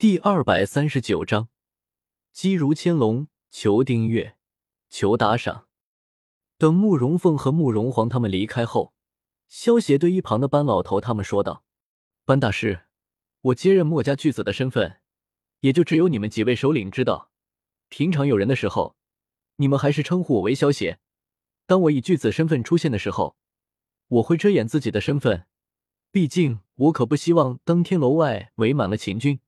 第二百三十九章，机如千龙，求订阅，求打赏。等慕容凤和慕容皇他们离开后，萧协对一旁的班老头他们说道：“班大师，我接任墨家巨子的身份，也就只有你们几位首领知道。平常有人的时候，你们还是称呼我为萧协。当我以巨子身份出现的时候，我会遮掩自己的身份。”毕竟，我可不希望登天楼外围满了秦军。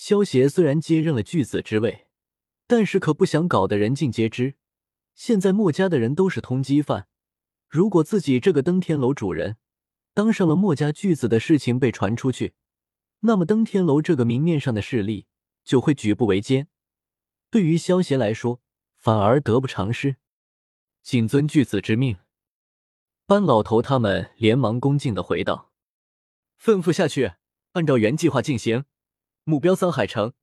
萧协虽然接任了巨子之位，但是可不想搞得人尽皆知。现在墨家的人都是通缉犯，如果自己这个登天楼主人当上了墨家巨子的事情被传出去，那么登天楼这个明面上的势力就会举步维艰。对于萧协来说，反而得不偿失。谨遵巨子之命。班老头他们连忙恭敬的回道：“吩咐下去，按照原计划进行。目标桑海城，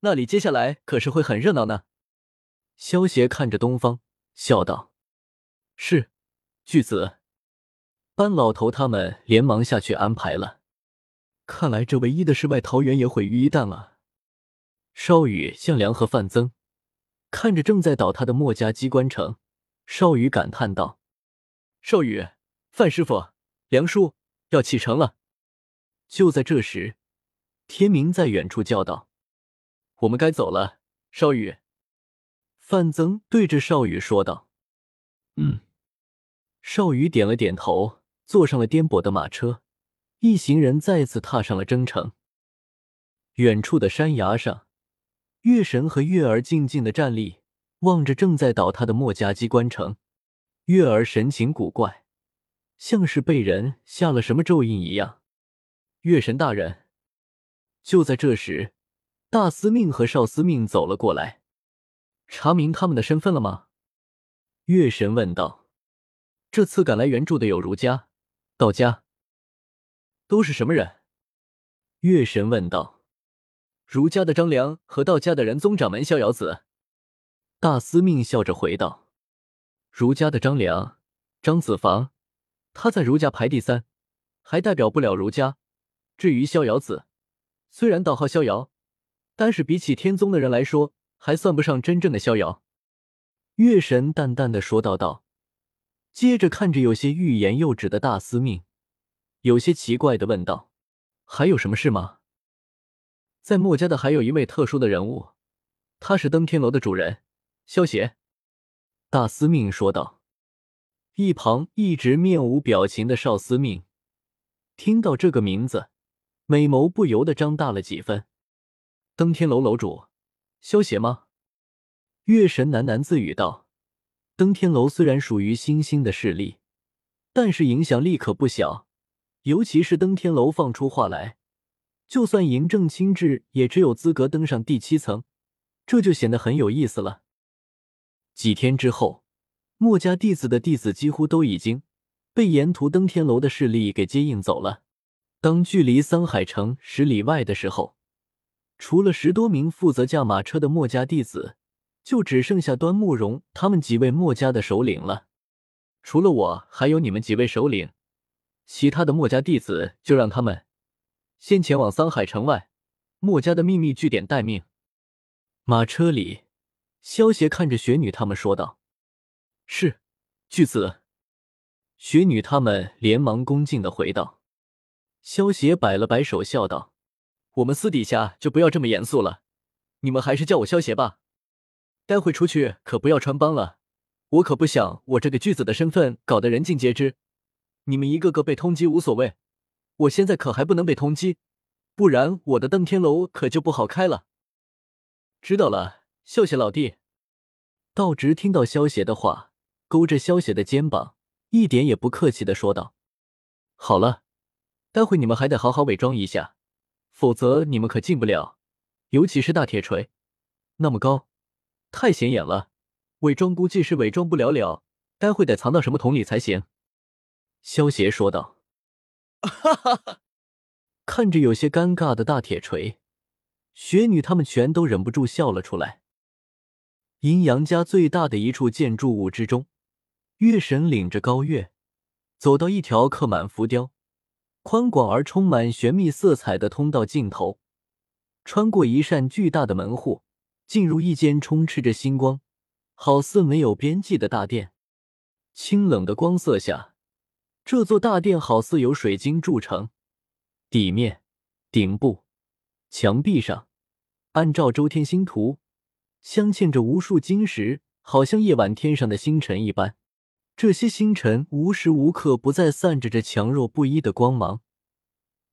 那里接下来可是会很热闹呢。”萧协看着东方，笑道：“是，巨子。”班老头他们连忙下去安排了。看来这唯一的世外桃源也毁于一旦了。少羽、向良和范增看着正在倒塌的墨家机关城，少羽感叹道：“少羽。”范师傅，梁叔要启程了。就在这时，天明在远处叫道：“我们该走了。”少羽，范增对着少羽说道：“嗯。”少羽点了点头，坐上了颠簸的马车。一行人再次踏上了征程。远处的山崖上，月神和月儿静静的站立，望着正在倒塌的墨家机关城。月儿神情古怪。像是被人下了什么咒印一样。月神大人，就在这时，大司命和少司命走了过来，查明他们的身份了吗？月神问道。这次赶来援助的有儒家、道家，都是什么人？月神问道。儒家的张良和道家的仁宗掌门逍遥子。大司命笑着回道。儒家的张良，张子房。他在儒家排第三，还代表不了儒家。至于逍遥子，虽然道号逍遥，但是比起天宗的人来说，还算不上真正的逍遥。月神淡淡的说道道，接着看着有些欲言又止的大司命，有些奇怪的问道：“还有什么事吗？”在墨家的还有一位特殊的人物，他是登天楼的主人，萧邪。大司命说道。一旁一直面无表情的少司命，听到这个名字，美眸不由得张大了几分。登天楼楼主，萧协吗？月神喃喃自语道：“登天楼虽然属于新兴的势力，但是影响力可不小。尤其是登天楼放出话来，就算嬴政亲至，也只有资格登上第七层，这就显得很有意思了。”几天之后。墨家弟子的弟子几乎都已经被沿途登天楼的势力给接应走了。当距离桑海城十里外的时候，除了十多名负责驾马车的墨家弟子，就只剩下端木荣他们几位墨家的首领了。除了我，还有你们几位首领，其他的墨家弟子就让他们先前往桑海城外墨家的秘密据点待命。马车里，萧协看着雪女他们说道。是，巨子。雪女他们连忙恭敬的回道。萧协摆了摆手，笑道：“我们私底下就不要这么严肃了，你们还是叫我萧协吧。待会出去可不要穿帮了，我可不想我这个巨子的身份搞得人尽皆知。你们一个个被通缉无所谓，我现在可还不能被通缉，不然我的登天楼可就不好开了。知道了，萧协老弟。”道直听到萧协的话。勾着萧邪的肩膀，一点也不客气的说道：“好了，待会你们还得好好伪装一下，否则你们可进不了。尤其是大铁锤，那么高，太显眼了，伪装估计是伪装不了了。待会得藏到什么桶里才行。”萧邪说道。哈哈哈！看着有些尴尬的大铁锤，雪女他们全都忍不住笑了出来。阴阳家最大的一处建筑物之中。月神领着高月，走到一条刻满浮雕、宽广而充满玄秘色彩的通道尽头，穿过一扇巨大的门户，进入一间充斥着星光、好似没有边际的大殿。清冷的光色下，这座大殿好似由水晶铸成，地面、顶部、墙壁上，按照周天星图，镶嵌着无数晶石，好像夜晚天上的星辰一般。这些星辰无时无刻不在散着着强弱不一的光芒，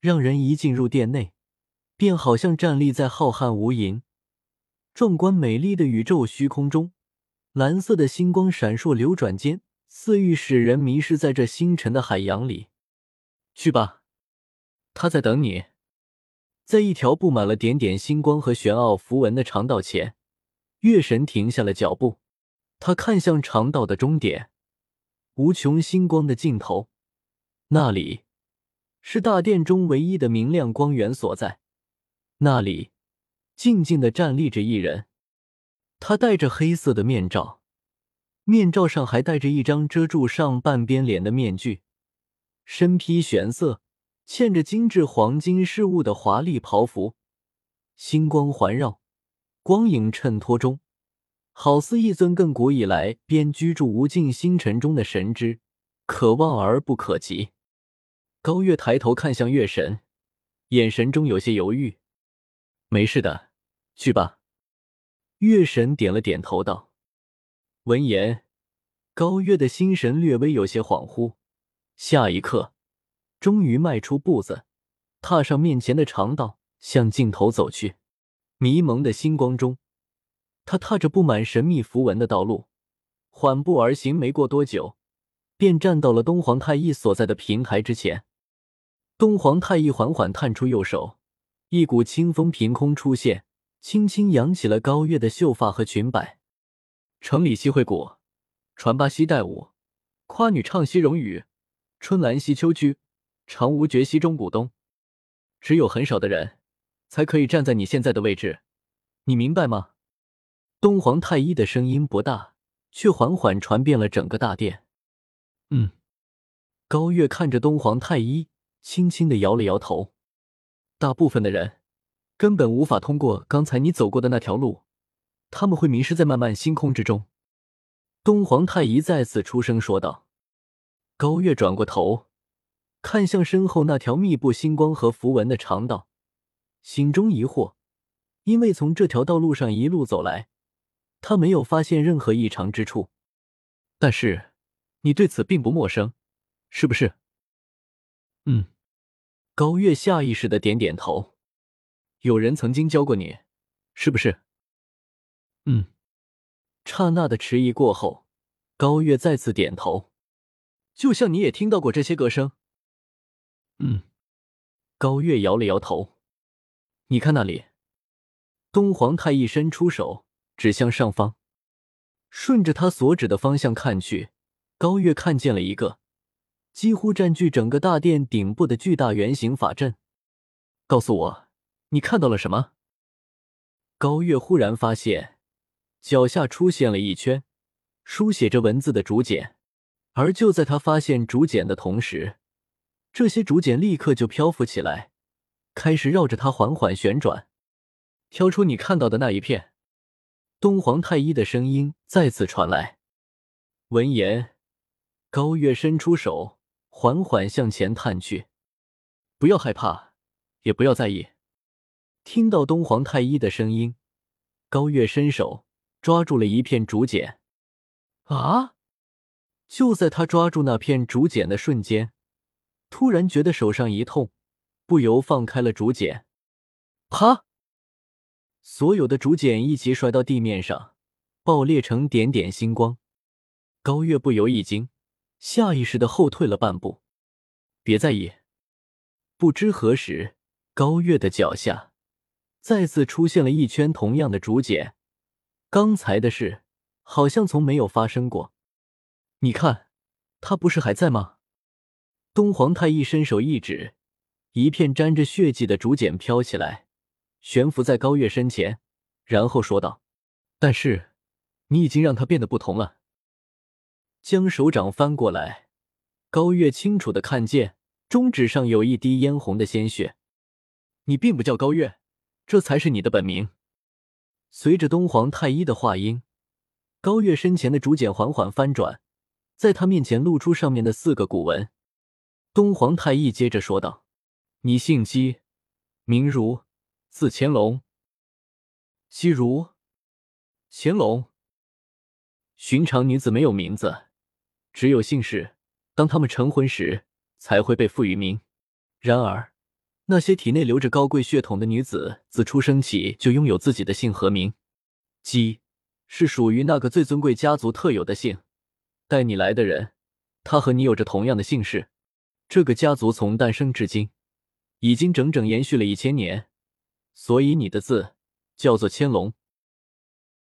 让人一进入殿内，便好像站立在浩瀚无垠、壮观美丽的宇宙虚空中。蓝色的星光闪烁流转间，似欲使人迷失在这星辰的海洋里。去吧，他在等你。在一条布满了点点星光和玄奥符文的长道前，月神停下了脚步，他看向长道的终点。无穷星光的尽头，那里是大殿中唯一的明亮光源所在。那里静静的站立着一人，他戴着黑色的面罩，面罩上还戴着一张遮住上半边脸的面具。身披玄色、嵌着精致黄金饰物的华丽袍服，星光环绕，光影衬托中。好似一尊亘古以来便居住无尽星辰中的神之，可望而不可及。高月抬头看向月神，眼神中有些犹豫。没事的，去吧。月神点了点头，道。闻言，高月的心神略微有些恍惚。下一刻，终于迈出步子，踏上面前的长道，向尽头走去。迷蒙的星光中。他踏着布满神秘符文的道路，缓步而行。没过多久，便站到了东皇太一所在的平台之前。东皇太一缓缓探出右手，一股清风凭空出现，轻轻扬起了高月的秀发和裙摆。城里西会谷，传八西带舞，夸女唱西荣语，春兰西秋居，长无绝西中古东。只有很少的人，才可以站在你现在的位置，你明白吗？东皇太一的声音不大，却缓缓传遍了整个大殿。嗯，高月看着东皇太一，轻轻的摇了摇头。大部分的人根本无法通过刚才你走过的那条路，他们会迷失在漫漫星空之中。东皇太一再次出声说道。高月转过头，看向身后那条密布星光和符文的长道，心中疑惑，因为从这条道路上一路走来。他没有发现任何异常之处，但是你对此并不陌生，是不是？嗯，高月下意识的点点头。有人曾经教过你，是不是？嗯。刹那的迟疑过后，高月再次点头。就像你也听到过这些歌声。嗯。高月摇了摇头。你看那里，东皇太一伸出手。指向上方，顺着他所指的方向看去，高月看见了一个几乎占据整个大殿顶部的巨大圆形法阵。告诉我，你看到了什么？高月忽然发现脚下出现了一圈书写着文字的竹简，而就在他发现竹简的同时，这些竹简立刻就漂浮起来，开始绕着他缓缓旋转。挑出你看到的那一片。东皇太一的声音再次传来。闻言，高月伸出手，缓缓向前探去。不要害怕，也不要在意。听到东皇太一的声音，高月伸手抓住了一片竹简。啊！就在他抓住那片竹简的瞬间，突然觉得手上一痛，不由放开了竹简。啪！所有的竹简一起摔到地面上，爆裂成点点星光。高月不由一惊，下意识的后退了半步。别在意。不知何时，高月的脚下再次出现了一圈同样的竹简。刚才的事好像从没有发生过。你看，他不是还在吗？东皇太一伸手一指，一片沾着血迹的竹简飘起来。悬浮在高月身前，然后说道：“但是，你已经让他变得不同了。”将手掌翻过来，高月清楚的看见中指上有一滴嫣红的鲜血。你并不叫高月，这才是你的本名。随着东皇太一的话音，高月身前的竹简缓缓翻转，在他面前露出上面的四个古文。东皇太一接着说道：“你姓姬，名如，字乾隆。姬如，乾隆。寻常女子没有名字，只有姓氏。当她们成婚时，才会被赋予名。然而。”那些体内流着高贵血统的女子，自出生起就拥有自己的姓和名。姬是属于那个最尊贵家族特有的姓。带你来的人，他和你有着同样的姓氏。这个家族从诞生至今，已经整整延续了一千年，所以你的字叫做千龙。